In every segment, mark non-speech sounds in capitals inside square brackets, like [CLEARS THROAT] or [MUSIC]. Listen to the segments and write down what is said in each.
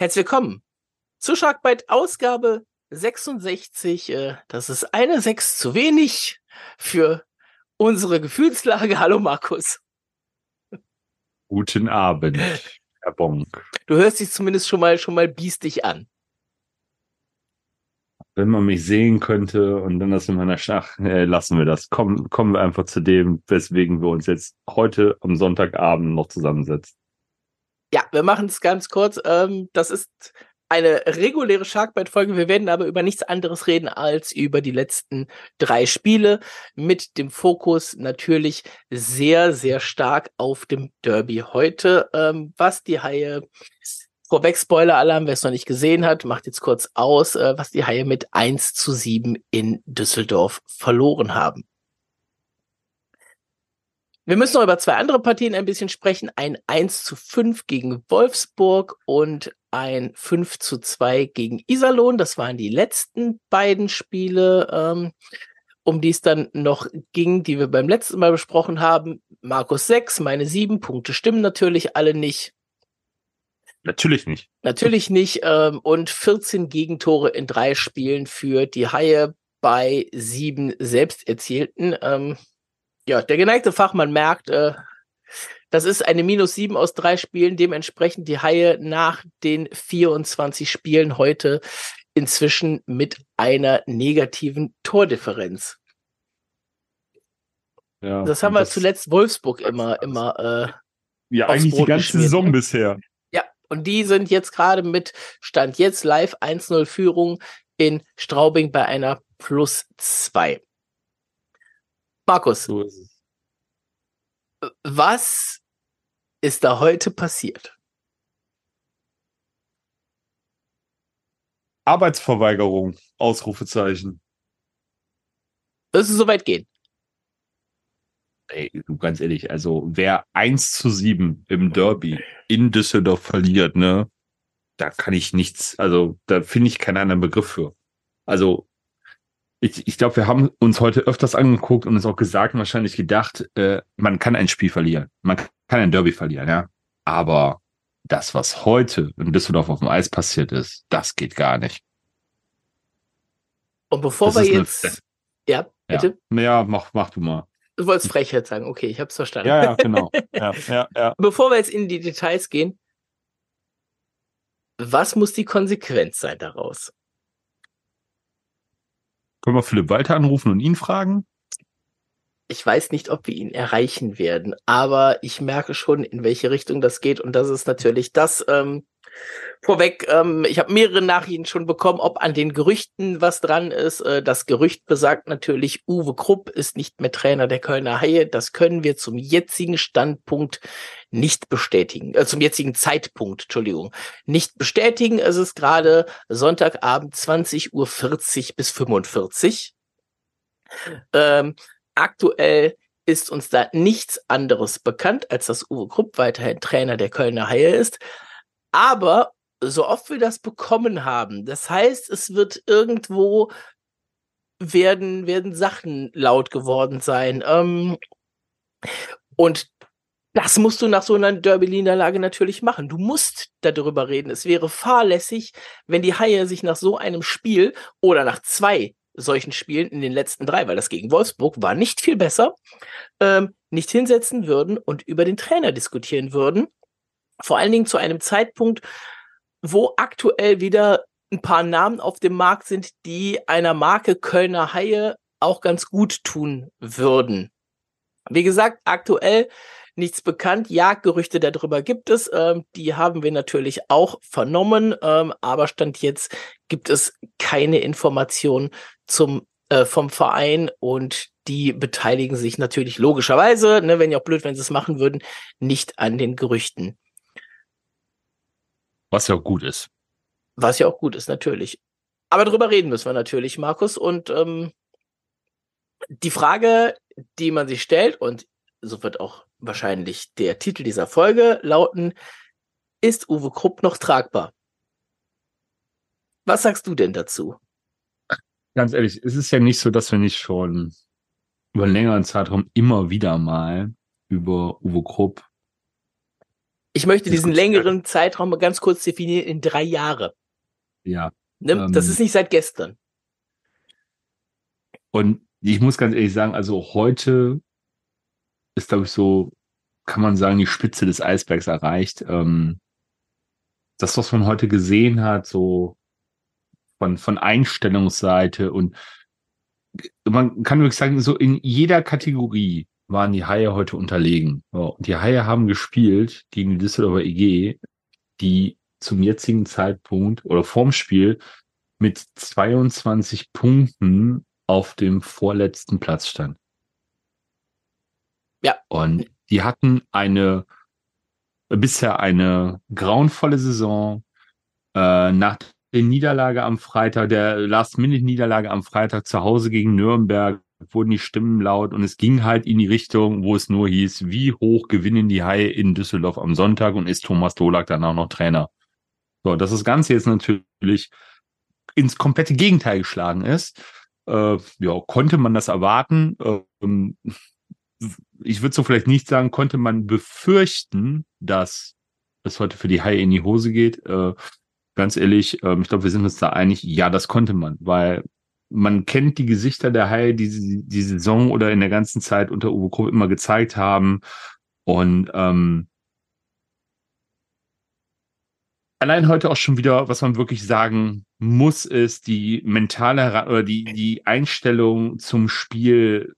Herzlich willkommen zu Sharkbite Ausgabe 66. Äh, das ist eine 6 zu wenig für unsere Gefühlslage. Hallo Markus. Guten Abend, Herr Bonk. Du hörst dich zumindest schon mal schon mal biestig an. Wenn man mich sehen könnte und dann das in meiner Schach, äh, lassen wir das. Kommen, kommen wir einfach zu dem, weswegen wir uns jetzt heute am Sonntagabend noch zusammensetzen. Ja, wir machen es ganz kurz. Ähm, das ist eine reguläre Sharkbite-Folge. Wir werden aber über nichts anderes reden als über die letzten drei Spiele mit dem Fokus natürlich sehr, sehr stark auf dem Derby heute. Ähm, was die Haie, vorweg Spoiler-Alarm, wer es noch nicht gesehen hat, macht jetzt kurz aus, äh, was die Haie mit 1 zu 7 in Düsseldorf verloren haben. Wir müssen noch über zwei andere Partien ein bisschen sprechen. Ein 1 zu 5 gegen Wolfsburg und ein 5 zu 2 gegen Iserlohn. Das waren die letzten beiden Spiele, ähm, um die es dann noch ging, die wir beim letzten Mal besprochen haben. Markus 6, meine 7 Punkte stimmen natürlich alle nicht. Natürlich nicht. Natürlich nicht. Ähm, und 14 Gegentore in drei Spielen für die Haie bei sieben selbst erzielten. Ähm, ja, der geneigte Fachmann merkt, äh, das ist eine minus sieben aus drei Spielen. Dementsprechend die Haie nach den 24 Spielen heute inzwischen mit einer negativen Tordifferenz. Ja, das haben wir das zuletzt Wolfsburg immer, immer. Äh, ja, eigentlich die ganze Saison ne? bisher. Ja, und die sind jetzt gerade mit Stand jetzt live 1-0 Führung in Straubing bei einer plus zwei. Markus, so ist was ist da heute passiert? Arbeitsverweigerung, Ausrufezeichen. Wirst du so weit gehen? Ey, du ganz ehrlich, also wer 1 zu 7 im Derby in Düsseldorf verliert, ne, da kann ich nichts, also da finde ich keinen anderen Begriff für. Also ich, ich glaube, wir haben uns heute öfters angeguckt und uns auch gesagt und wahrscheinlich gedacht, äh, man kann ein Spiel verlieren. Man kann ein Derby verlieren, ja. Aber das, was heute in Düsseldorf auf dem Eis passiert ist, das geht gar nicht. Und bevor das wir jetzt. Eine, ja, bitte? Ja, ja mach, mach du mal. Du wolltest Frechheit sagen, okay, ich hab's verstanden. Ja, ja, genau. ja, ja, ja. [LAUGHS] Bevor wir jetzt in die Details gehen, was muss die Konsequenz sein daraus? Können wir Philipp Walter anrufen und ihn fragen? Ich weiß nicht, ob wir ihn erreichen werden, aber ich merke schon, in welche Richtung das geht. Und das ist natürlich das, ähm, vorweg, ähm, ich habe mehrere Nachrichten schon bekommen, ob an den Gerüchten was dran ist. Äh, das Gerücht besagt natürlich, Uwe Krupp ist nicht mehr Trainer der Kölner Haie. Das können wir zum jetzigen Standpunkt nicht bestätigen, äh, zum jetzigen Zeitpunkt, Entschuldigung, nicht bestätigen. Es ist gerade Sonntagabend 20.40 Uhr bis 45. Ähm, aktuell ist uns da nichts anderes bekannt, als dass Uwe Krupp weiterhin Trainer der Kölner Haie ist. Aber so oft wir das bekommen haben, das heißt, es wird irgendwo werden, werden Sachen laut geworden sein. Ähm, und das musst du nach so einer Derby-Niederlage natürlich machen. Du musst darüber reden. Es wäre fahrlässig, wenn die Haie sich nach so einem Spiel oder nach zwei solchen Spielen in den letzten drei, weil das gegen Wolfsburg war nicht viel besser, ähm, nicht hinsetzen würden und über den Trainer diskutieren würden. Vor allen Dingen zu einem Zeitpunkt, wo aktuell wieder ein paar Namen auf dem Markt sind, die einer Marke Kölner Haie auch ganz gut tun würden. Wie gesagt, aktuell nichts bekannt. Jagdgerüchte darüber gibt es. Ähm, die haben wir natürlich auch vernommen. Ähm, aber Stand jetzt gibt es keine Informationen zum, äh, vom Verein und die beteiligen sich natürlich logischerweise, ne, wenn ja auch blöd, wenn sie es machen würden, nicht an den Gerüchten. Was ja auch gut ist. Was ja auch gut ist, natürlich. Aber darüber reden müssen wir natürlich, Markus. Und ähm, die Frage, die man sich stellt, und so wird auch wahrscheinlich der Titel dieser Folge lauten, ist Uwe Krupp noch tragbar? Was sagst du denn dazu? Ganz ehrlich, es ist ja nicht so, dass wir nicht schon über einen längeren Zeitraum immer wieder mal über Uwe Krupp Ich möchte diesen längeren Zeitraum mal ganz kurz definieren in drei Jahre. Ja. Ne? Ähm, das ist nicht seit gestern. Und ich muss ganz ehrlich sagen, also heute ist, glaube ich, so, kann man sagen, die Spitze des Eisbergs erreicht. Ähm, das, was man heute gesehen hat, so von, von Einstellungsseite und man kann wirklich sagen, so in jeder Kategorie waren die Haie heute unterlegen. Und die Haie haben gespielt gegen die Düsseldorfer EG, die zum jetzigen Zeitpunkt oder vorm Spiel mit 22 Punkten auf dem vorletzten Platz stand. Ja. Und die hatten eine bisher eine grauenvolle Saison. Äh, nach der Niederlage am Freitag, der Last-Minute-Niederlage am Freitag zu Hause gegen Nürnberg, wurden die Stimmen laut und es ging halt in die Richtung, wo es nur hieß, wie hoch gewinnen die Haie in Düsseldorf am Sonntag und ist Thomas Dolak dann auch noch Trainer. So, dass das Ganze jetzt natürlich ins komplette Gegenteil geschlagen ist, äh, ja, konnte man das erwarten. Ähm, ich würde so vielleicht nicht sagen, konnte man befürchten, dass es heute für die Haie in die Hose geht. Äh, ganz ehrlich, äh, ich glaube, wir sind uns da einig, ja, das konnte man, weil man kennt die Gesichter der Haie, die sie die Saison oder in der ganzen Zeit unter Uwe Krupp immer gezeigt haben. Und ähm, allein heute auch schon wieder, was man wirklich sagen muss, ist die mentale oder die, die Einstellung zum Spiel,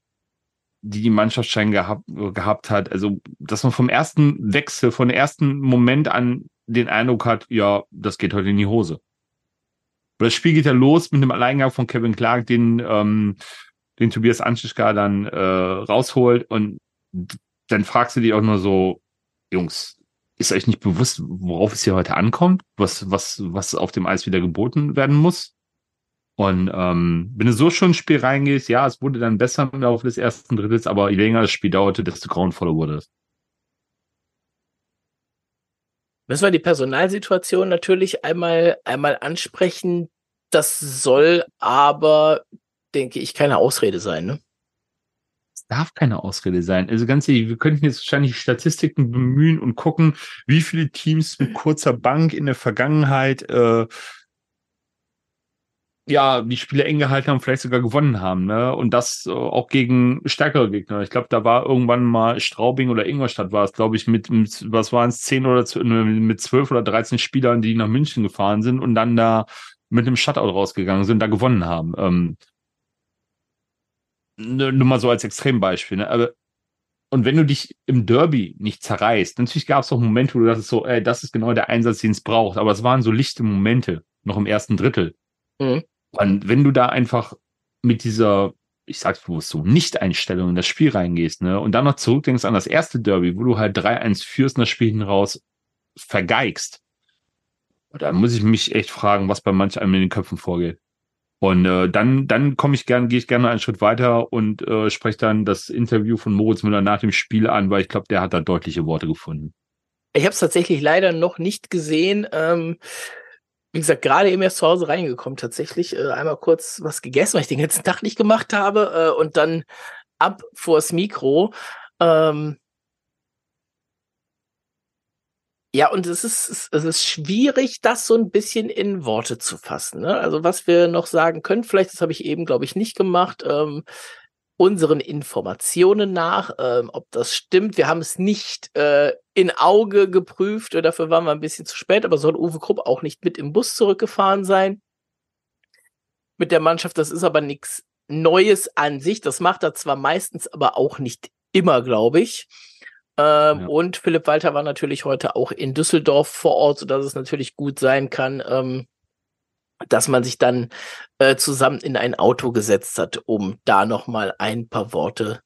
die die Mannschaft schon gehabt, gehabt hat. Also, dass man vom ersten Wechsel, von dem ersten Moment an den Eindruck hat, ja, das geht heute in die Hose. Das Spiel geht ja los mit einem Alleingang von Kevin Clark, den, ähm, den Tobias Anschischka dann äh, rausholt und dann fragst du dich auch nur so, Jungs, ist euch nicht bewusst, worauf es hier heute ankommt, was, was, was auf dem Eis wieder geboten werden muss? Und ähm, wenn du so schon ins Spiel reingehst, ja, es wurde dann besser im Laufe des ersten Drittels, aber je länger das Spiel dauerte, desto grauenvoller wurde es. Müssen wir die Personalsituation natürlich einmal, einmal ansprechen. Das soll aber, denke ich, keine Ausrede sein, ne? Es darf keine Ausrede sein. Also ganz ehrlich, wir könnten jetzt wahrscheinlich Statistiken bemühen und gucken, wie viele Teams mit kurzer Bank in der Vergangenheit äh, ja, die Spiele eng gehalten haben, vielleicht sogar gewonnen haben, ne? Und das äh, auch gegen stärkere Gegner. Ich glaube, da war irgendwann mal Straubing oder Ingolstadt war es, glaube ich, mit, mit was waren es, zehn oder mit zwölf oder dreizehn Spielern, die nach München gefahren sind und dann da mit einem Shutout rausgegangen sind, da gewonnen haben. Ähm, nur mal so als Extrembeispiel, ne? Aber und wenn du dich im Derby nicht zerreißt, natürlich gab es auch Momente, wo du dachtest so, ey, das ist genau der Einsatz, den es braucht. Aber es waren so lichte Momente noch im ersten Drittel. Mhm. Und wenn du da einfach mit dieser, ich sag's bewusst so, Nicht-Einstellung in das Spiel reingehst, ne, und dann noch zurückdenkst an das erste Derby, wo du halt 3-1 führst und das Spiel hinten raus vergeigst, da muss ich mich echt fragen, was bei manch einem in den Köpfen vorgeht. Und äh, dann, dann komme ich gern, gehe ich gerne einen Schritt weiter und äh, spreche dann das Interview von Moritz Müller nach dem Spiel an, weil ich glaube, der hat da deutliche Worte gefunden. Ich habe es tatsächlich leider noch nicht gesehen. Ähm, wie gesagt, gerade eben erst zu Hause reingekommen, tatsächlich. Äh, einmal kurz was gegessen, weil ich den ganzen [LAUGHS] Tag nicht gemacht habe. Äh, und dann ab vors Mikro. Ähm, ja, und es ist, es ist schwierig, das so ein bisschen in Worte zu fassen. Ne? Also was wir noch sagen können, vielleicht, das habe ich eben, glaube ich, nicht gemacht, ähm, unseren Informationen nach, ähm, ob das stimmt. Wir haben es nicht äh, in Auge geprüft, oder dafür waren wir ein bisschen zu spät, aber soll Uwe Krupp auch nicht mit im Bus zurückgefahren sein mit der Mannschaft. Das ist aber nichts Neues an sich. Das macht er zwar meistens, aber auch nicht immer, glaube ich. Ähm, ja. Und Philipp Walter war natürlich heute auch in Düsseldorf vor Ort, sodass es natürlich gut sein kann, ähm, dass man sich dann äh, zusammen in ein Auto gesetzt hat, um da noch mal ein paar Worte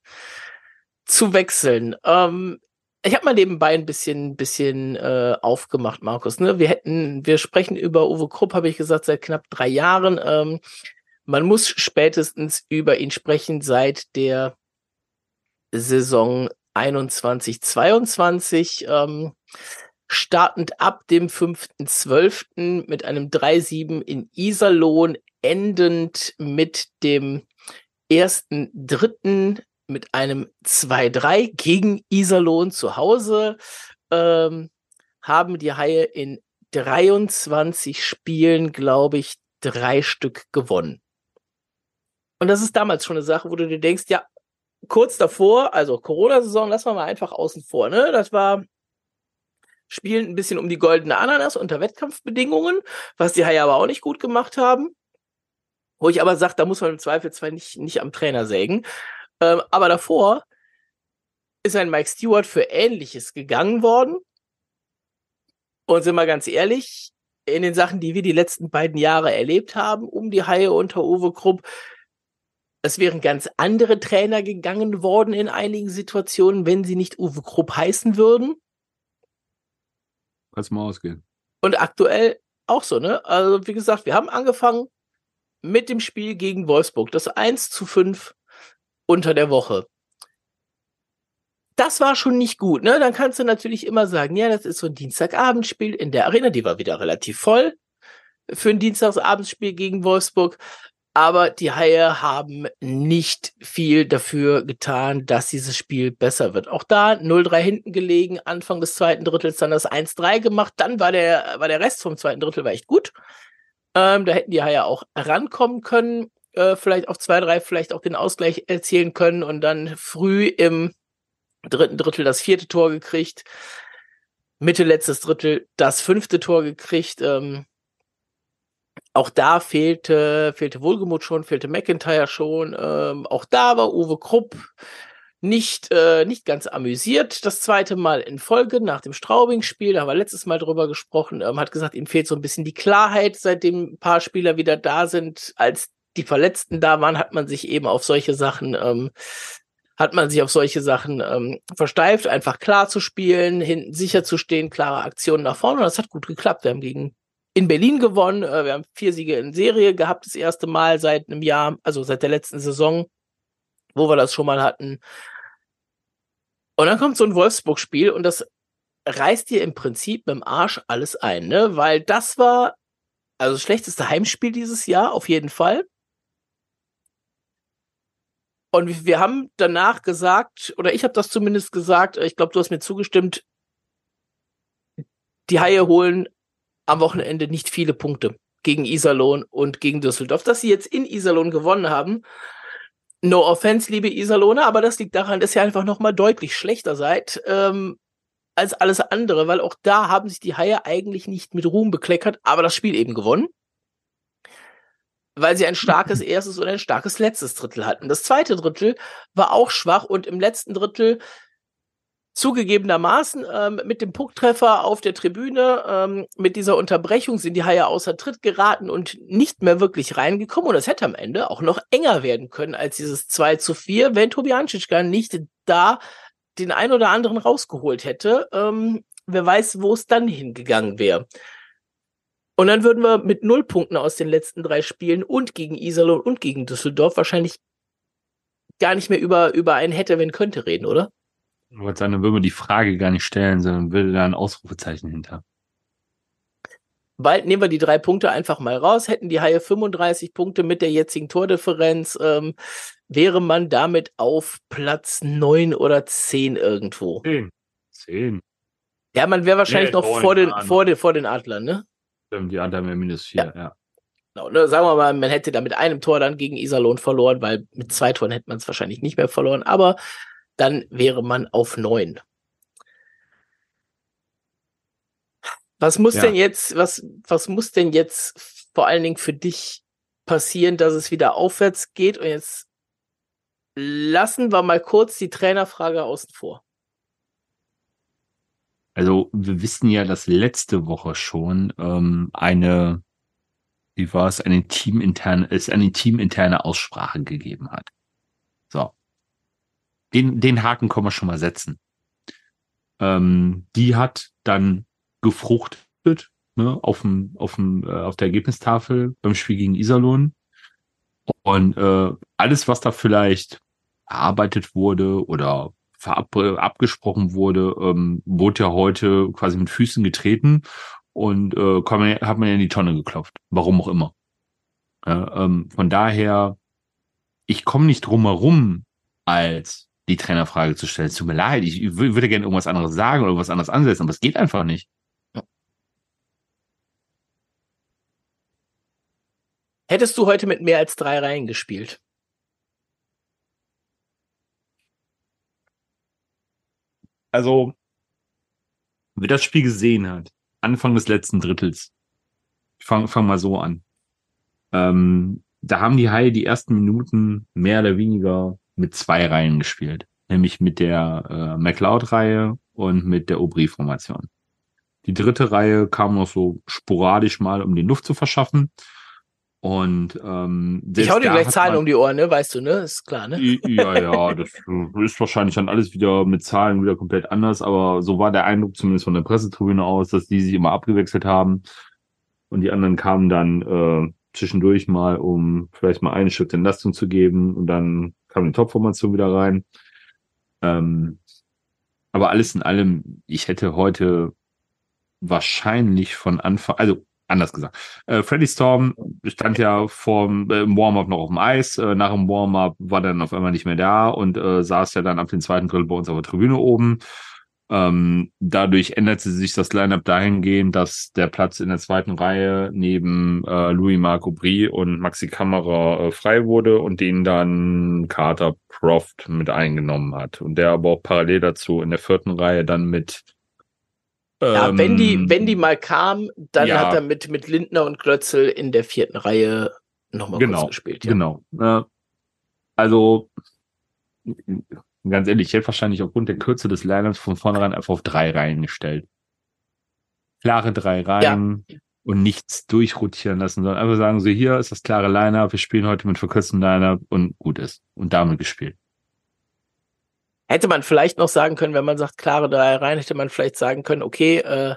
zu wechseln. Ähm, ich habe mal nebenbei ein bisschen, bisschen äh, aufgemacht, Markus. Ne? Wir hätten, wir sprechen über Uwe Krupp, habe ich gesagt, seit knapp drei Jahren. Ähm, man muss spätestens über ihn sprechen seit der Saison 21, 22. Ähm, startend ab dem 5.12. mit einem 3-7 in Iserlohn, endend mit dem 1.3. mit einem 2-3 gegen Iserlohn zu Hause. Ähm, haben die Haie in 23 Spielen, glaube ich, drei Stück gewonnen. Und das ist damals schon eine Sache, wo du dir denkst, ja, kurz davor, also Corona-Saison, lassen wir mal einfach außen vor, ne? Das war spielen ein bisschen um die goldene Ananas unter Wettkampfbedingungen, was die Haie aber auch nicht gut gemacht haben. Wo ich aber sage, da muss man im Zweifel zwar nicht, nicht am Trainer sägen. Ähm, aber davor ist ein Mike Stewart für Ähnliches gegangen worden. Und sind wir ganz ehrlich, in den Sachen, die wir die letzten beiden Jahre erlebt haben, um die Haie unter Uwe Krupp, es wären ganz andere Trainer gegangen worden in einigen Situationen, wenn sie nicht Uwe Krupp heißen würden. Lass mal ausgehen. Und aktuell auch so, ne? Also, wie gesagt, wir haben angefangen mit dem Spiel gegen Wolfsburg, das 1 zu 5 unter der Woche. Das war schon nicht gut, ne? Dann kannst du natürlich immer sagen, ja, das ist so ein Dienstagabendspiel in der Arena, die war wieder relativ voll für ein Dienstagsabendspiel gegen Wolfsburg aber die Haie haben nicht viel dafür getan, dass dieses Spiel besser wird. Auch da 0-3 hinten gelegen, Anfang des zweiten Drittels dann das 1-3 gemacht, dann war der, war der Rest vom zweiten Drittel war echt gut. Ähm, da hätten die Haie auch rankommen können, äh, vielleicht auf 2-3, vielleicht auch den Ausgleich erzielen können und dann früh im dritten Drittel das vierte Tor gekriegt. Mitte letztes Drittel das fünfte Tor gekriegt. Ähm, auch da fehlte, fehlte Wohlgemut schon, fehlte McIntyre schon. Ähm, auch da war Uwe Krupp nicht, äh, nicht ganz amüsiert. Das zweite Mal in Folge nach dem Straubing-Spiel, da haben wir letztes Mal drüber gesprochen, ähm, hat gesagt, ihm fehlt so ein bisschen die Klarheit, seitdem ein paar Spieler wieder da sind. Als die Verletzten da waren, hat man sich eben auf solche Sachen, ähm, hat man sich auf solche Sachen ähm, versteift, einfach klar zu spielen, hinten sicher zu stehen, klare Aktionen nach vorne. Und das hat gut geklappt. Wir haben gegen in Berlin gewonnen. Äh, wir haben vier Siege in Serie gehabt, das erste Mal seit einem Jahr, also seit der letzten Saison, wo wir das schon mal hatten. Und dann kommt so ein Wolfsburg-Spiel und das reißt dir im Prinzip mit dem Arsch alles ein, ne? Weil das war also das schlechteste Heimspiel dieses Jahr, auf jeden Fall. Und wir haben danach gesagt, oder ich habe das zumindest gesagt, ich glaube, du hast mir zugestimmt, die Haie holen am Wochenende nicht viele Punkte gegen Iserlohn und gegen Düsseldorf. Dass sie jetzt in Iserlohn gewonnen haben, no offense, liebe Iserlohner, aber das liegt daran, dass ihr einfach noch mal deutlich schlechter seid ähm, als alles andere, weil auch da haben sich die Haie eigentlich nicht mit Ruhm bekleckert, aber das Spiel eben gewonnen. Weil sie ein starkes [CLEARS THROAT] erstes und ein starkes letztes Drittel hatten. Das zweite Drittel war auch schwach und im letzten Drittel Zugegebenermaßen ähm, mit dem Pucktreffer auf der Tribüne, ähm, mit dieser Unterbrechung sind die Haie außer Tritt geraten und nicht mehr wirklich reingekommen. Und es hätte am Ende auch noch enger werden können als dieses 2 zu 4, wenn Tobi Anschitschka nicht da den ein oder anderen rausgeholt hätte. Ähm, wer weiß, wo es dann hingegangen wäre. Und dann würden wir mit null Punkten aus den letzten drei Spielen und gegen Iserlohn und gegen Düsseldorf wahrscheinlich gar nicht mehr über, über ein hätte, wenn könnte reden, oder? Ich wollte sagen, dann würde man die Frage gar nicht stellen, sondern würde da ein Ausrufezeichen hinter. Bald nehmen wir die drei Punkte einfach mal raus. Hätten die Haie 35 Punkte mit der jetzigen Tordifferenz, ähm, wäre man damit auf Platz 9 oder 10 irgendwo. 10. 10. Ja, man wäre wahrscheinlich nee, noch vor den, vor, den, vor den Adlern, ne? Stimmt, die Adler wären minus 4, ja. ja. Genau, ne, sagen wir mal, man hätte da mit einem Tor dann gegen Iserlohn verloren, weil mit zwei Toren hätte man es wahrscheinlich nicht mehr verloren. Aber dann wäre man auf neun. Was muss ja. denn jetzt, was, was muss denn jetzt vor allen Dingen für dich passieren, dass es wieder aufwärts geht? Und jetzt lassen wir mal kurz die Trainerfrage außen vor. Also wir wissen ja, dass letzte Woche schon ähm, eine, wie war es, eine teaminterne, es eine teaminterne Aussprache gegeben hat. Den, den Haken können wir schon mal setzen. Ähm, die hat dann gefruchtet ne, auf, dem, auf, dem, äh, auf der Ergebnistafel beim Spiel gegen Iserlohn. Und äh, alles, was da vielleicht erarbeitet wurde oder verab abgesprochen wurde, ähm, wurde ja heute quasi mit Füßen getreten und äh, man, hat man ja in die Tonne geklopft. Warum auch immer. Ja, ähm, von daher, ich komme nicht drum herum, als die Trainerfrage zu stellen. Tut mir leid, ich würde gerne irgendwas anderes sagen oder irgendwas anderes ansetzen, aber es geht einfach nicht. Hättest du heute mit mehr als drei Reihen gespielt? Also, wer das Spiel gesehen hat, Anfang des letzten Drittels, ich fang, fang mal so an. Ähm, da haben die Haie die ersten Minuten mehr oder weniger mit zwei Reihen gespielt. Nämlich mit der äh, McLeod-Reihe und mit der Aubry-Formation. Die dritte Reihe kam noch so sporadisch mal, um den Luft zu verschaffen. Und ähm, ich hau dir gleich Zahlen um die Ohren, ne? Weißt du, ne? Ist klar, ne? Ja, ja, [LAUGHS] das ist wahrscheinlich dann alles wieder mit Zahlen wieder komplett anders, aber so war der Eindruck zumindest von der Pressetribüne aus, dass die sich immer abgewechselt haben und die anderen kamen dann äh, zwischendurch mal, um vielleicht mal eine Stück Entlastung zu geben und dann kam die Topformation wieder rein. Ähm, aber alles in allem, ich hätte heute wahrscheinlich von Anfang, also anders gesagt, äh, Freddy Storm stand ja vorm äh, Warm-up noch auf dem Eis. Äh, nach dem Warm-up war dann auf einmal nicht mehr da und äh, saß ja dann ab dem zweiten Drittel bei uns auf der Tribüne oben. Ähm, dadurch änderte sich das Lineup dahingehend, dass der Platz in der zweiten Reihe neben äh, Louis Marco Brie und Maxi Kammerer äh, frei wurde und den dann Carter Proft mit eingenommen hat. Und der aber auch parallel dazu in der vierten Reihe dann mit ja, wenn die, ähm, wenn die mal kam, dann ja. hat er mit, mit Lindner und Glötzel in der vierten Reihe nochmal genau, kurz gespielt. Ja. Genau. also ganz ehrlich, ich hätte wahrscheinlich aufgrund der Kürze des Lineups von vornherein einfach auf drei Reihen gestellt. Klare drei Reihen ja. und nichts durchrotieren lassen, sondern einfach sagen, so hier ist das klare Lineup, wir spielen heute mit verkürztem Lineup und gut ist. Und damit gespielt. Hätte man vielleicht noch sagen können, wenn man sagt, klare drei Reihen, hätte man vielleicht sagen können, okay, äh,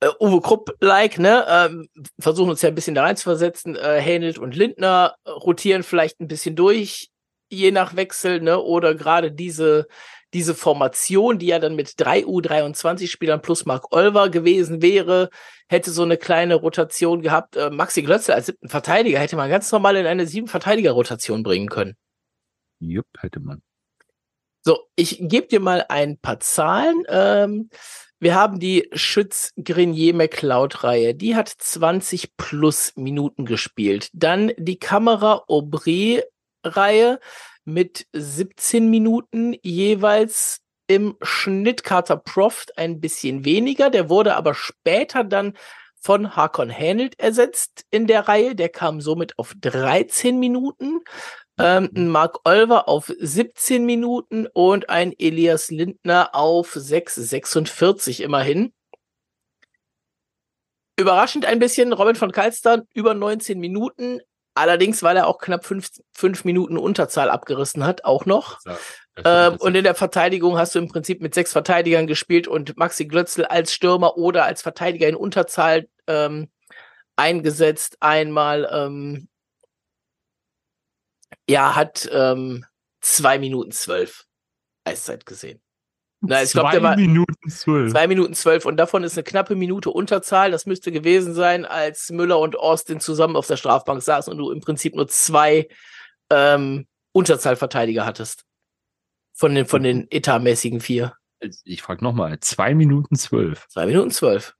äh, Uwe Krupp-like, ne, ähm, versuchen uns ja ein bisschen da reinzuversetzen, äh, Hänelt und Lindner rotieren vielleicht ein bisschen durch, je nach Wechsel, ne, oder gerade diese, diese Formation, die ja dann mit drei U23-Spielern plus Mark Olver gewesen wäre, hätte so eine kleine Rotation gehabt. Äh, Maxi Glötzel als siebten Verteidiger hätte man ganz normal in eine sieben Verteidiger-Rotation bringen können. Jupp, hätte man. So, ich gebe dir mal ein paar Zahlen. Ähm, wir haben die Schütz Grenier McLeod Reihe. Die hat 20 plus Minuten gespielt. Dann die Kamera Aubry Reihe mit 17 Minuten jeweils im Schnitt. Carter Proft ein bisschen weniger. Der wurde aber später dann von Hakon Hänelt ersetzt in der Reihe. Der kam somit auf 13 Minuten. Ähm, Mark Olver auf 17 Minuten und ein Elias Lindner auf 6,46 immerhin. Überraschend ein bisschen Robin von Kalstern über 19 Minuten, Allerdings, weil er auch knapp fünf, fünf Minuten Unterzahl abgerissen hat, auch noch. Ähm, und in der Verteidigung hast du im Prinzip mit sechs Verteidigern gespielt und Maxi Glötzl als Stürmer oder als Verteidiger in Unterzahl ähm, eingesetzt. Einmal ähm, ja, hat ähm, zwei Minuten zwölf Eiszeit gesehen. Na, ich glaube, der war Minuten zwölf. Zwei Minuten zwölf und davon ist eine knappe Minute Unterzahl. Das müsste gewesen sein, als Müller und Austin zusammen auf der Strafbank saßen und du im Prinzip nur zwei ähm, Unterzahlverteidiger hattest. Von den, von den etatmäßigen vier. Ich frage nochmal, zwei Minuten zwölf. Zwei Minuten zwölf.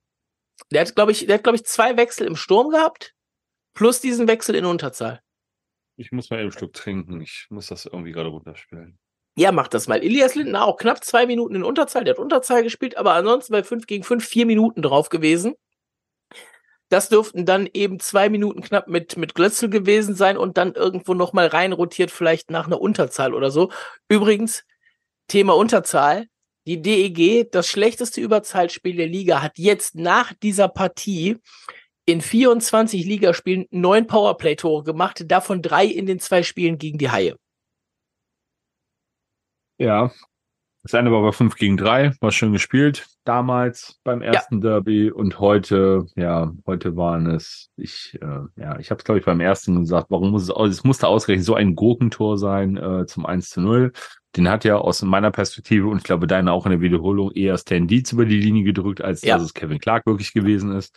Der hat, glaube ich, der hat, glaube ich, zwei Wechsel im Sturm gehabt, plus diesen Wechsel in Unterzahl. Ich muss mal eben ein Stück trinken. Ich muss das irgendwie gerade runterspielen. Ja, mach das mal. Elias Lindner auch knapp zwei Minuten in Unterzahl. Der hat Unterzahl gespielt, aber ansonsten bei 5 gegen 5 vier Minuten drauf gewesen. Das dürften dann eben zwei Minuten knapp mit, mit Glötzel gewesen sein und dann irgendwo nochmal reinrotiert, vielleicht nach einer Unterzahl oder so. Übrigens, Thema Unterzahl. Die DEG, das schlechteste Überzahlspiel der Liga, hat jetzt nach dieser Partie in 24 Ligaspielen neun Powerplay-Tore gemacht, davon drei in den zwei Spielen gegen die Haie. Ja. Das eine war bei 5 gegen 3, war schön gespielt damals beim ersten ja. Derby und heute, ja, heute waren es, ich, äh, ja, ich habe es glaube ich beim ersten gesagt, warum muss es, es musste ausgerechnet so ein Gurkentor sein äh, zum 1 zu 0. Den hat ja aus meiner Perspektive und ich glaube deine auch in der Wiederholung eher Stan Dietz über die Linie gedrückt, als ja. dass es Kevin Clark wirklich gewesen ist.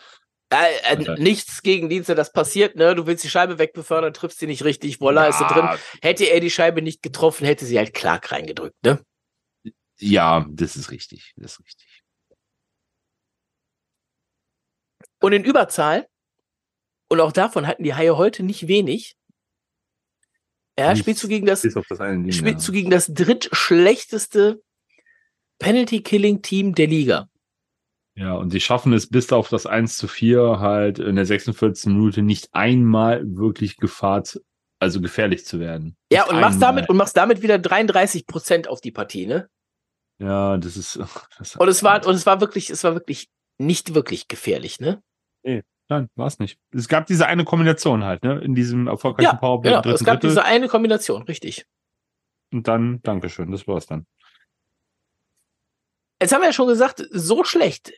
Äh, äh, nichts gegen Dienste, das passiert, ne? Du willst die Scheibe wegbefördern, triffst sie nicht richtig, voila, ja. ist sie drin. Hätte er die Scheibe nicht getroffen, hätte sie halt Clark reingedrückt, ne? Ja, das ist richtig, das ist richtig. Und in Überzahl Und auch davon hatten die Haie heute nicht wenig. Er Nichts, spielt zu gegen das, das Ding, spielt ja. zu gegen das drittschlechteste Penalty-Killing-Team der Liga. Ja, und sie schaffen es bis auf das 1 zu 4 halt in der 46. Minute nicht einmal wirklich Gefahr, also gefährlich zu werden. Ja, Nicht und machst damit, und machst damit wieder 33 Prozent auf die Partie, ne? Ja, das ist. [LAUGHS] Das Und es war, und es war wirklich, es war wirklich nicht wirklich gefährlich, ne? Nein, war es nicht. Es gab diese eine Kombination halt, ne? In diesem erfolgreichen Ja, Powerplay Genau, es gab Drittel. diese eine Kombination, richtig. Und dann, Dankeschön, das war's dann. Jetzt haben wir ja schon gesagt, so schlecht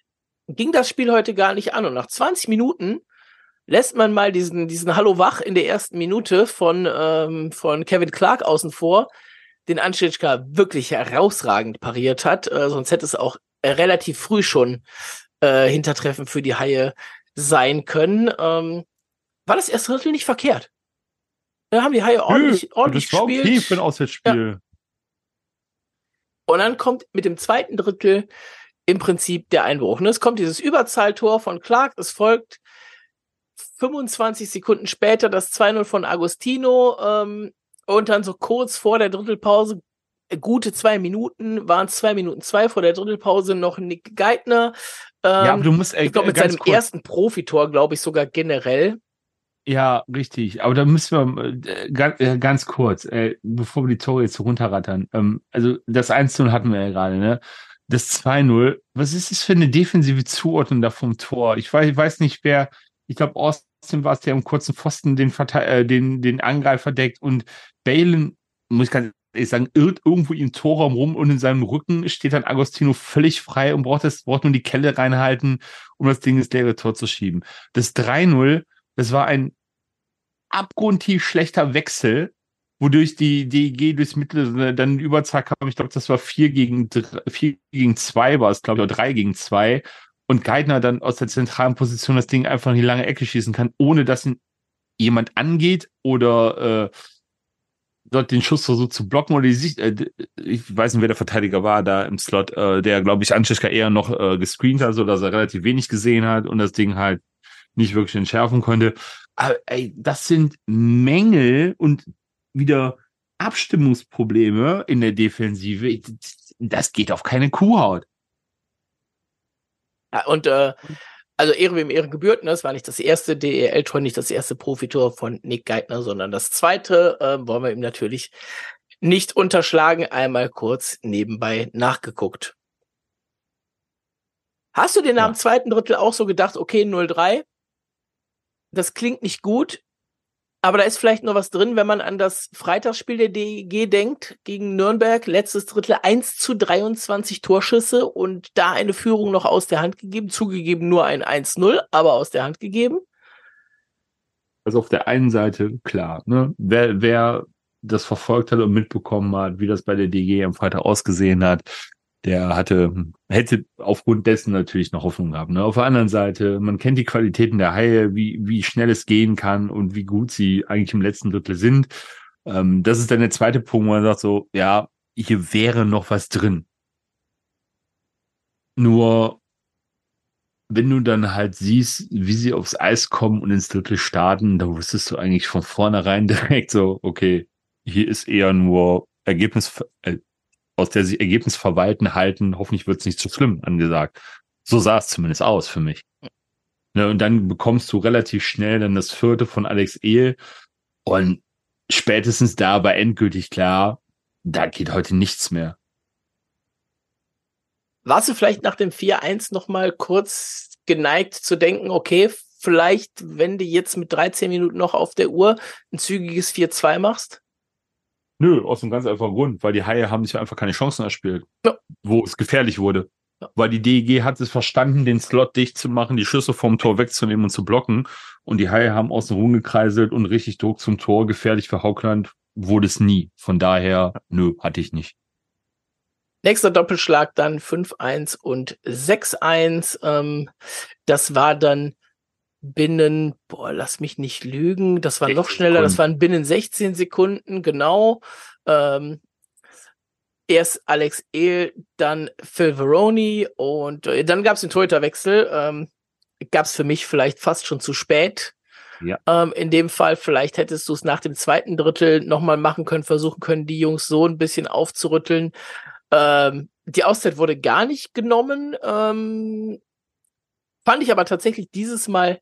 ging das Spiel heute gar nicht an. Und nach 20 Minuten lässt man mal diesen, diesen Hallo Wach in der ersten Minute von, ähm, von Kevin Clark außen vor, den Anschitschka wirklich herausragend pariert hat. Äh, sonst hätte es auch relativ früh schon äh, Hintertreffen für die Haie sein können. Ähm, war das erste Drittel nicht verkehrt? Da haben die Haie ordentlich, ordentlich das war gespielt. okay für ein Auswärtsspiel. Und dann kommt mit dem zweiten Drittel im Prinzip der Einbruch. Ne? Es kommt dieses Überzahltor von Clark, es folgt 25 Sekunden später das 2-0 von Agostino ähm, und dann so kurz vor der Drittelpause, äh, gute zwei Minuten, waren es zwei Minuten zwei vor der Drittelpause noch Nick Geithner. Ähm, Ja, aber du musst äh, ich glaube, mit ganz seinem kurz, ersten Profitor, glaube ich, sogar generell. Ja, richtig. Aber da müssen wir äh, ganz, äh, ganz kurz, äh, bevor wir die Tore jetzt so runterrattern. Ähm, also das 1-0 hatten wir ja gerade, ne? Das 2-0, was ist das für eine defensive Zuordnung da vom Tor? Ich weiß, ich weiß nicht, wer, ich glaube, Austin war es, der im kurzen Pfosten den, äh, den, den Angreifer deckt und Balen, muss ich ganz ehrlich sagen, irrt irgendwo im Torraum rum und in seinem Rücken steht dann Agostino völlig frei und braucht, das, braucht nur die Kelle reinhalten, um das Ding ins leere Tor zu schieben. Das 3-0, das war ein abgrundtief schlechter Wechsel, wodurch die DEG durchs Mittel dann in Überzahl kam. Ich glaube, das war vier gegen vier gegen zwei war es, glaube ich, oder drei gegen zwei. Und Geithner dann aus der zentralen Position das Ding einfach in die lange Ecke schießen kann, ohne dass ihn jemand angeht oder äh, dort den Schuss versucht zu blocken oder die Sicht, äh, ich weiß nicht, wer der Verteidiger war da im Slot, äh, der, glaube ich, Anschishka eher noch äh, gescreent hat, so dass er relativ wenig gesehen hat und das Ding halt nicht wirklich entschärfen konnte. Aber ey, das sind Mängel und wieder Abstimmungsprobleme in der Defensive. Das geht auf keine Kuhhaut. Ja, und äh, also Ehre wem Ehre gebührt, ne? Das war nicht das erste DEL-Tor, nicht das erste Profitor von Nick Geithner, sondern das zweite äh, wollen wir ihm natürlich nicht unterschlagen. Einmal kurz nebenbei nachgeguckt. Hast du dir nach Ja. dem zweiten Drittel auch so gedacht, okay, 0-3, das klingt nicht gut, aber da ist vielleicht noch was drin, wenn man an das Freitagsspiel der DEG denkt, gegen Nürnberg, letztes Drittel 1 zu 23 Torschüsse und da eine Führung noch aus der Hand gegeben, zugegeben nur ein 1-0, aber aus der Hand gegeben. Also auf der einen Seite, klar, ne, wer, wer das verfolgt hat und mitbekommen hat, wie das bei der DG am Freitag ausgesehen hat, der hatte, hätte aufgrund dessen natürlich noch Hoffnung gehabt. Ne? Auf der anderen Seite, man kennt die Qualitäten der Haie, wie, wie schnell es gehen kann und wie gut sie eigentlich im letzten Drittel sind. Ähm, das ist dann der zweite Punkt, wo man sagt so, ja, hier wäre noch was drin. Nur, wenn du dann halt siehst, wie sie aufs Eis kommen und ins Drittel starten, da wusstest du eigentlich von vornherein [LAUGHS] direkt so, okay, hier ist eher nur Ergebnis, äh, aus der sie Ergebnis verwalten, halten, hoffentlich wird es nicht zu schlimm angesagt. So sah es zumindest aus für mich. Ne, und dann bekommst du relativ schnell dann das vierte von Alex Ehl und spätestens da war endgültig klar, da geht heute nichts mehr. Warst du vielleicht nach dem 4-1 noch mal kurz geneigt zu denken, okay, vielleicht, wenn du jetzt mit 13 Minuten noch auf der Uhr ein zügiges 4-2 machst? Nö, aus einem ganz einfachen Grund, weil die Haie haben sich einfach keine Chancen erspielt, Ja. wo es gefährlich wurde. Ja. Weil die DEG hat es verstanden, den Slot dicht zu machen, die Schüsse vom Tor wegzunehmen und zu blocken. Und die Haie haben außen rumgekreiselt und richtig Druck zum Tor. Gefährlich für Haugland wurde es nie. Von daher, nö, hatte ich nicht. Nächster Doppelschlag dann 5-1 und 6-1. Ähm, das war dann binnen, boah, lass mich nicht lügen, das war noch 16 schneller, das Sekunden. waren binnen 16 Sekunden, genau. Ähm, erst Alex Ehl, dann Phil Veroni und äh, dann gab es den Torhüterwechsel. Ähm, gab es für mich vielleicht fast schon zu spät. Ja. Ähm, in dem Fall, vielleicht hättest du es nach dem zweiten Drittel nochmal machen können, versuchen können, die Jungs so ein bisschen aufzurütteln. Ähm, die Auszeit wurde gar nicht genommen. Ähm, fand ich aber tatsächlich dieses Mal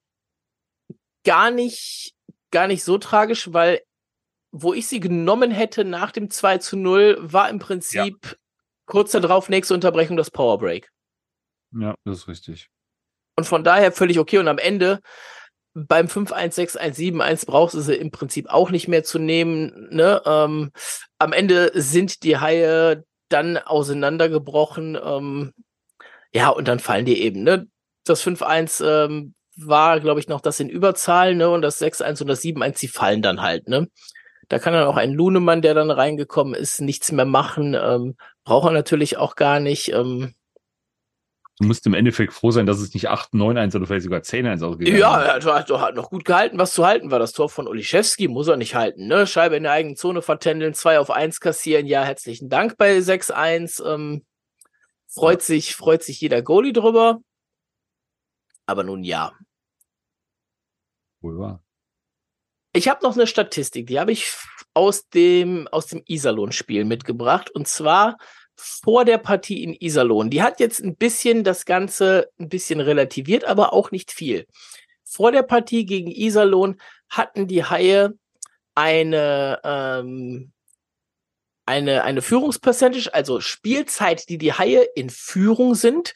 gar nicht, gar nicht so tragisch, weil wo ich sie genommen hätte nach dem 2 zu 0, war im Prinzip ja. kurz darauf nächste Unterbrechung das Powerbreak. Ja, das ist richtig. Und von daher völlig okay. Und am Ende beim 5-1-6-1-7-1 brauchst du sie im Prinzip auch nicht mehr zu nehmen. Ne? Ähm, am Ende sind die Haie dann auseinandergebrochen. Ähm, ja, und dann fallen die eben. Ne? Das 5-1 ähm, war, glaube ich, noch das in Überzahl, ne? Und das 6-1 und das 7-1, die fallen dann halt, ne? Da kann dann auch ein Lunemann, der dann reingekommen ist, nichts mehr machen. Ähm, braucht er natürlich auch gar nicht. Ähm, Du musst im Endeffekt froh sein, dass es nicht 8, 9, 1 oder vielleicht sogar 10, 1 ausgegangen Ja, er hat, noch gut gehalten, was zu halten war. Das Tor von Oliszewski muss er nicht halten, ne? Scheibe in der eigenen Zone vertändeln, 2 auf 1 kassieren. Ja, herzlichen Dank bei 6-1. Ähm, freut sich, freut sich jeder Goalie drüber. Aber nun ja. Wohl wahr. Ich habe noch eine Statistik, die habe ich aus dem, aus dem Iserlohn-Spiel mitgebracht. Und zwar vor der Partie in Iserlohn. Die hat jetzt ein bisschen das Ganze ein bisschen relativiert, aber auch nicht viel. Vor der Partie gegen Iserlohn hatten die Haie eine, ähm, eine, eine Führungspercentage, also Spielzeit, die die Haie in Führung sind,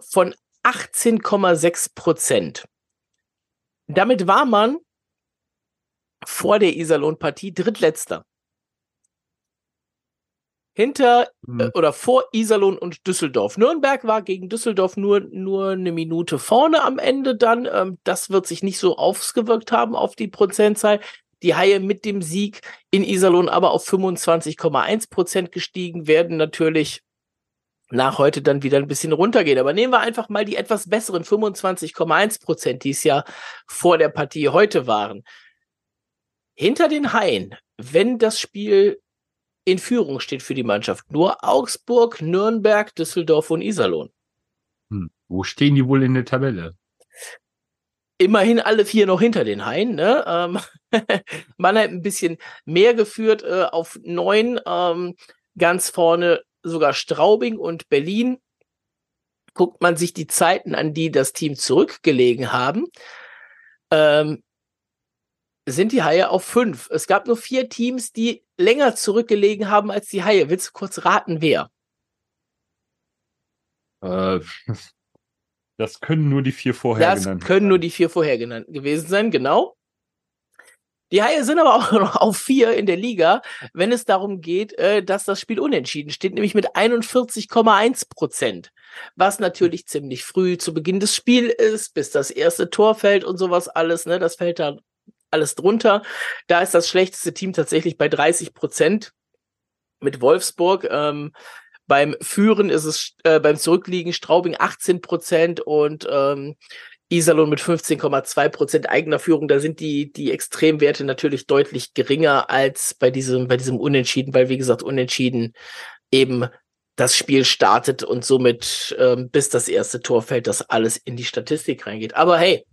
von 18,6 Prozent. Damit war man vor der Iserlohn-Partie drittletzter hinter mhm. äh, oder vor Iserlohn und Düsseldorf. Nürnberg war gegen Düsseldorf nur, nur eine Minute vorne am Ende dann. Ähm, das wird sich nicht so ausgewirkt haben auf die Prozentzahl. Die Haie mit dem Sieg in Iserlohn aber auf 25,1 Prozent gestiegen werden natürlich nach heute dann wieder ein bisschen runtergehen. Aber nehmen wir einfach mal die etwas besseren 25,1 Prozent, die es ja vor der Partie heute waren. Hinter den Haien, wenn das Spiel in Führung steht für die Mannschaft. Nur Augsburg, Nürnberg, Düsseldorf und Iserlohn. Hm. Wo stehen die wohl in der Tabelle? Immerhin alle vier noch hinter den Haien. Ne? Ähm, [LAUGHS] Mannheim ein bisschen mehr geführt äh, auf neun. Ähm, ganz vorne sogar Straubing und Berlin. Guckt man sich die Zeiten an, die das Team zurückgelegen haben, ähm, sind die Haie auf fünf. Es gab nur vier Teams, die länger zurückgelegen haben als die Haie. Willst du kurz raten, wer? Äh, [LAUGHS] das können nur die vier vorher das genannten. Das können nur die vier vorher genannten gewesen sein, genau. Die Haie sind aber auch [LAUGHS] noch auf vier in der Liga, wenn es darum geht, äh, dass das Spiel unentschieden steht, nämlich mit 41,1 Prozent. Was natürlich ziemlich früh zu Beginn des Spiels ist, bis das erste Tor fällt und sowas alles, ne? Das fällt da alles drunter. Da ist das schlechteste Team tatsächlich bei 30 Prozent mit Wolfsburg. Ähm, beim Führen ist es äh, beim Zurückliegen Straubing 18 Prozent und ähm, Iserlohn mit 15,2 Prozent eigener Führung. Da sind die, die Extremwerte natürlich deutlich geringer als bei diesem, bei diesem Unentschieden, weil wie gesagt, Unentschieden eben das Spiel startet und somit ähm, bis das erste Tor fällt, das alles in die Statistik reingeht. Aber hey,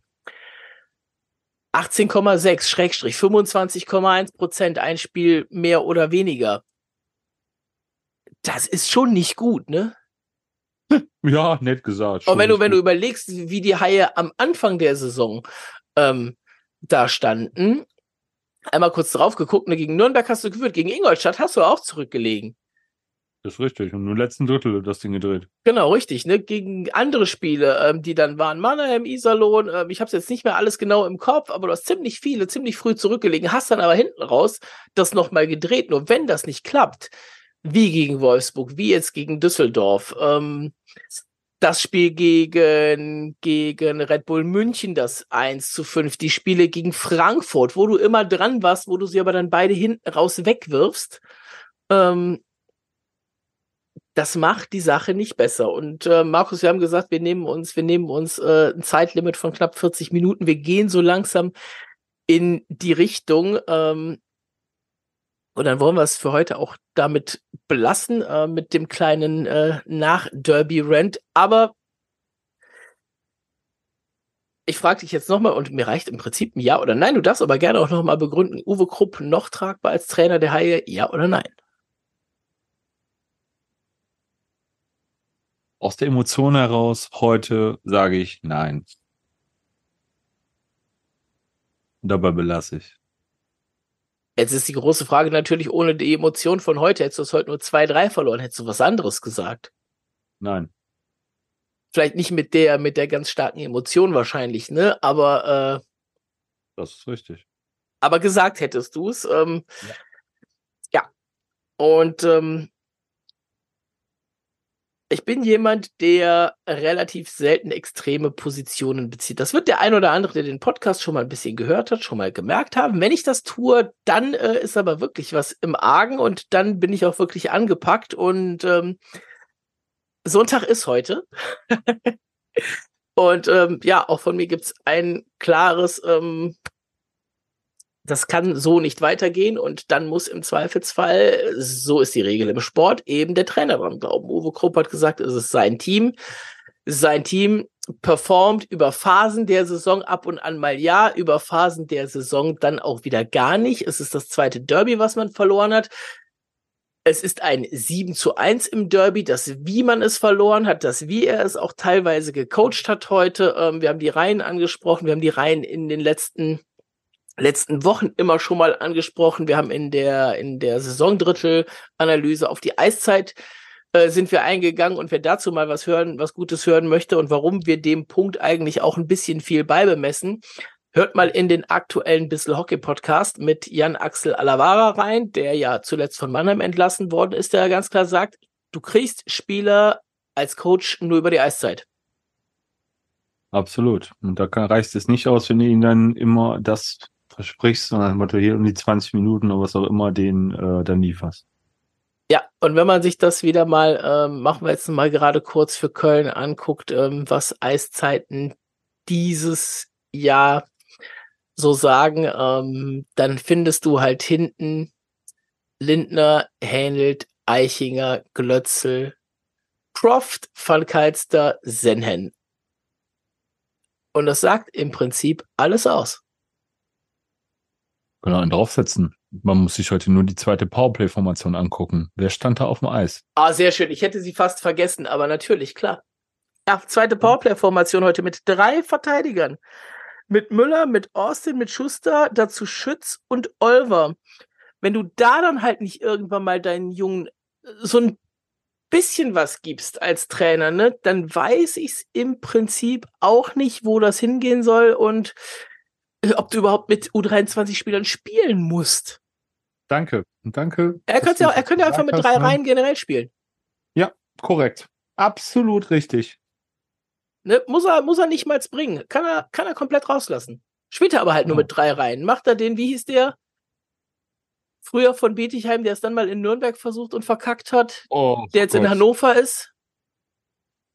18,6 Schrägstrich 25,1 Prozent ein Spiel mehr oder weniger. Das ist schon nicht gut, ne? [LAUGHS] Ja, nett gesagt. Und wenn du, wenn du überlegst, wie die Haie am Anfang der Saison ähm, da standen, einmal kurz drauf geguckt, ne, gegen Nürnberg hast du geführt, gegen Ingolstadt hast du auch zurückgelegen. Das ist richtig. Und nur letzten Drittel das Ding gedreht. Genau, richtig. Ne? Gegen andere Spiele, ähm, die dann waren Mannheim, Iserlohn. Ähm, ich habe es jetzt nicht mehr alles genau im Kopf, aber du hast ziemlich viele, ziemlich früh zurückgelegen, hast dann aber hinten raus das nochmal gedreht. Nur wenn das nicht klappt, wie gegen Wolfsburg, wie jetzt gegen Düsseldorf, ähm, das Spiel gegen, gegen Red Bull München, das 1 zu 5, die Spiele gegen Frankfurt, wo du immer dran warst, wo du sie aber dann beide hinten raus wegwirfst. Ähm, das macht die Sache nicht besser. Und äh, Markus, wir haben gesagt, wir nehmen uns, wir nehmen uns äh, ein Zeitlimit von knapp 40 Minuten. Wir gehen so langsam in die Richtung. Ähm, und dann wollen wir es für heute auch damit belassen, äh, mit dem kleinen äh, Nach-Derby-Rant. Aber ich frage dich jetzt nochmal und mir reicht im Prinzip ein Ja oder Nein. Du darfst aber gerne auch nochmal begründen, Uwe Krupp noch tragbar als Trainer der Haie, ja oder nein? Aus der Emotion heraus, heute sage ich nein. Dabei belasse ich. Jetzt ist die große Frage natürlich, ohne die Emotion von heute, hättest du es heute nur 2-3 verloren, hättest du was anderes gesagt? Nein. Vielleicht nicht mit der, mit der ganz starken Emotion wahrscheinlich, ne? Aber äh, das ist richtig. Aber gesagt hättest du es. Ähm, ja. ja. Und ähm, ich bin jemand, der relativ selten extreme Positionen bezieht. Das wird der ein oder andere, der den Podcast schon mal ein bisschen gehört hat, schon mal gemerkt haben. Wenn ich das tue, dann äh, ist aber wirklich was im Argen und dann bin ich auch wirklich angepackt und ähm, Sonntag ist heute. [LAUGHS] und ähm, ja, auch von mir gibt's ein klares ähm, das kann so nicht weitergehen und dann muss im Zweifelsfall, so ist die Regel im Sport, eben der Trainer dran glauben. Uwe Krupp hat gesagt, es ist sein Team. Sein Team performt über Phasen der Saison ab und an mal ja, über Phasen der Saison dann auch wieder gar nicht. Es ist das zweite Derby, was man verloren hat. Es ist ein 7 zu 1 im Derby, das wie man es verloren hat, das wie er es auch teilweise gecoacht hat heute. Ähm, wir haben die Reihen angesprochen, wir haben die Reihen in den letzten letzten Wochen immer schon mal angesprochen. Wir haben in der, in der Saisondrittel-Analyse auf die Eiszeit äh, sind wir eingegangen und wer dazu mal was hören, was Gutes hören möchte und warum wir dem Punkt eigentlich auch ein bisschen viel beibemessen, hört mal in den aktuellen Bissel Hockey Podcast mit Jan Axel Alavara rein, der ja zuletzt von Mannheim entlassen worden ist, der ganz klar sagt, du kriegst Spieler als Coach nur über die Eiszeit. Absolut. Und da kann, reicht es nicht aus, wenn du ihnen dann immer das versprichst, sondern Motto hier um die 20 Minuten oder was auch immer den äh, dann lieferst. Ja, und wenn man sich das wieder mal, ähm, machen wir jetzt mal gerade kurz für Köln anguckt, ähm, was Eiszeiten dieses Jahr so sagen, ähm, dann findest du halt hinten Lindner, Händelt, Eichinger, Glötzel, Croft, Van Kalster, Senhen. Und das sagt im Prinzip alles aus. Genau, einen draufsetzen. Man muss sich heute nur die zweite Powerplay-Formation angucken. Wer stand da auf dem Eis? Ah, sehr schön. Ich hätte sie fast vergessen, aber natürlich, klar. Ja, zweite Powerplay-Formation heute mit drei Verteidigern. Mit Müller, mit Austin, mit Schuster, dazu Schütz und Olver. Wenn du da dann halt nicht irgendwann mal deinen Jungen so ein bisschen was gibst als Trainer, ne, dann weiß ich's im Prinzip auch nicht, wo das hingehen soll und ob du überhaupt mit U23-Spielern spielen musst. Danke, danke. Er könnte ja, er könnte ja einfach mit drei Reihen generell spielen. Ja, korrekt. Absolut richtig. Ne, muss er, muss er nicht mal bringen. Kann er, kann er komplett rauslassen. Spielt er aber halt nur mit drei Reihen. Macht er den, wie hieß der? Früher von Bietigheim, der es dann mal in Nürnberg versucht und verkackt hat. Oh, der jetzt Gott. in Hannover ist.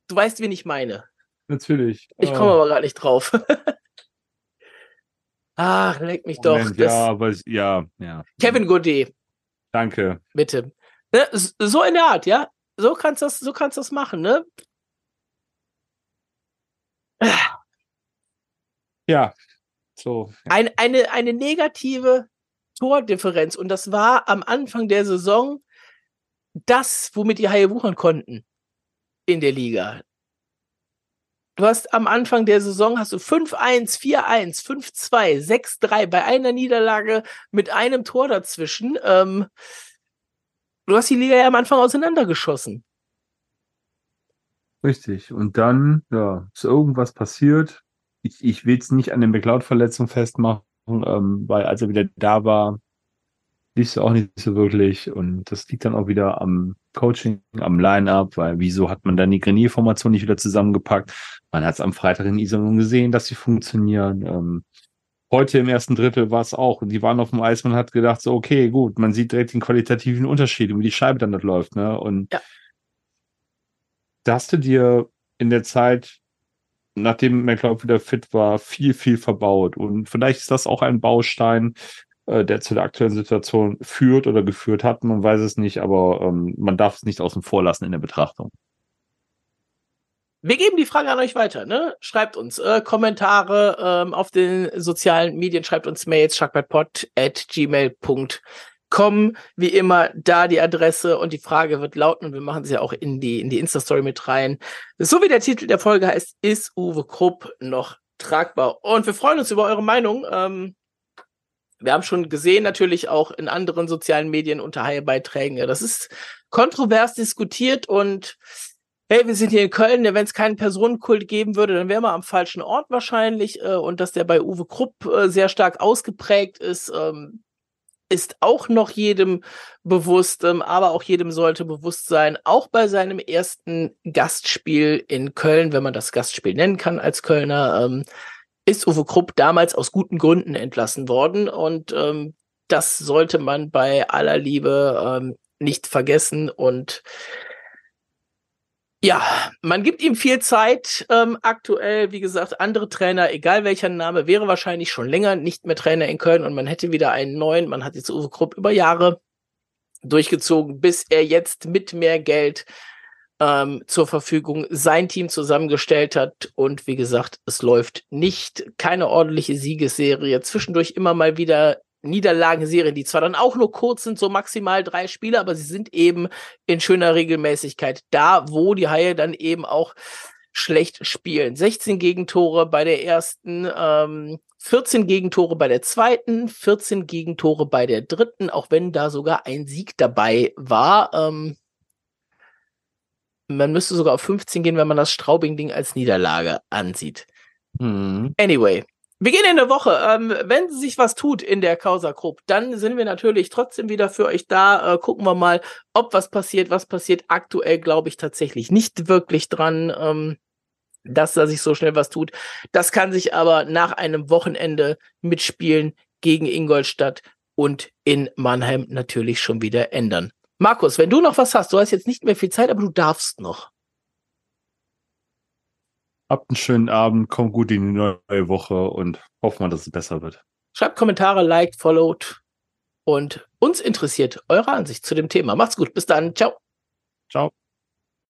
Du weißt, wen ich meine. Natürlich. Ich komme oh. aber gar nicht drauf. [LAUGHS] Ach, leck mich Moment, doch. ja, aber ja, ja. Kevin Godet. Danke. Bitte. Ne? So in der Art, ja? So kannst du das, so kannst das machen, ne? Ja. So. Ja. Ein, eine, eine negative Tordifferenz. Und das war am Anfang der Saison das, womit die Haie wuchern konnten in der Liga. Du hast am Anfang der Saison hast du 5-1, 4-1, 5-2, 6-3 bei einer Niederlage mit einem Tor dazwischen. Ähm, du hast die Liga ja am Anfang auseinandergeschossen. Richtig. Und dann, ja, ist irgendwas passiert. Ich, ich will es nicht an der McLeod-Verletzung festmachen, ähm, weil als er wieder da war, lief es auch nicht so wirklich. Und das liegt dann auch wieder am Coaching, am Line-Up, weil wieso hat man dann die Grenier-Formation nicht wieder zusammengepackt? Man hat es am Freitag in Iserlohn gesehen, dass sie funktionieren. Ähm, heute im ersten Drittel war es auch. Die waren auf dem Eis, man hat gedacht, so, okay, gut, man sieht direkt den qualitativen Unterschied, wie die Scheibe dann dort läuft. Ne? Und ja. da hast du dir in der Zeit, nachdem McLeod wieder fit war, viel, viel verbaut. Und vielleicht ist das auch ein Baustein, äh, der zu der aktuellen Situation führt oder geführt hat. Man weiß es nicht, aber ähm, man darf es nicht außen vor lassen in der Betrachtung. wir geben die Frage an euch weiter. Ne? Schreibt uns äh, Kommentare ähm, auf den sozialen Medien, schreibt uns Mails, sharkbadpod at gmail.com. Wie immer, da die Adresse und die Frage wird lauten und wir machen sie ja auch in die, in die Insta-Story mit rein. So wie der Titel der Folge heißt, ist Uwe Krupp noch tragbar? Und wir freuen uns über eure Meinung. Ähm, wir haben schon gesehen, natürlich auch in anderen sozialen Medien unter Haie-Beiträgen. Ja, das ist kontrovers diskutiert und hey, wir sind hier in Köln, wenn es keinen Personenkult geben würde, dann wären wir am falschen Ort wahrscheinlich. Äh, und dass der bei Uwe Krupp äh, sehr stark ausgeprägt ist, ähm, ist auch noch jedem bewusst, ähm, aber auch jedem sollte bewusst sein, auch bei seinem ersten Gastspiel in Köln, wenn man das Gastspiel nennen kann als Kölner, ähm, ist Uwe Krupp damals aus guten Gründen entlassen worden und ähm, das sollte man bei aller Liebe ähm, nicht vergessen und ja, man gibt ihm viel Zeit. Ähm, aktuell, wie gesagt, andere Trainer, egal welcher Name, wäre wahrscheinlich schon länger nicht mehr Trainer in Köln und man hätte wieder einen neuen. Man hat jetzt Uwe Krupp über Jahre durchgezogen, bis er jetzt mit mehr Geld ähm, zur Verfügung sein Team zusammengestellt hat. Und wie gesagt, es läuft nicht keine ordentliche Siegesserie. Zwischendurch immer mal wieder Niederlagenserien, die zwar dann auch nur kurz sind, so maximal drei Spiele, aber sie sind eben in schöner Regelmäßigkeit da, wo die Haie dann eben auch schlecht spielen. 16 Gegentore bei der ersten, ähm, 14 Gegentore bei der zweiten, 14 Gegentore bei der dritten, auch wenn da sogar ein Sieg dabei war. Ähm, man müsste sogar auf 15 gehen, wenn man das Straubing-Ding als Niederlage ansieht. Mhm. Anyway, wir gehen in der Woche. Ähm, wenn sich was tut in der Causa Krupp, dann sind wir natürlich trotzdem wieder für euch da. Äh, gucken wir mal, ob was passiert. Was passiert aktuell, glaube ich, tatsächlich nicht wirklich dran, ähm, dass da sich so schnell was tut. Das kann sich aber nach einem Wochenende mitspielen gegen Ingolstadt und in Mannheim natürlich schon wieder ändern. Markus, wenn du noch was hast, du hast jetzt nicht mehr viel Zeit, aber du darfst noch. Habt einen schönen Abend, kommt gut in die neue Woche und hoffen wir, dass es besser wird. Schreibt Kommentare, liked, followed und uns interessiert eure Ansicht zu dem Thema. Macht's gut, bis dann, ciao. Ciao.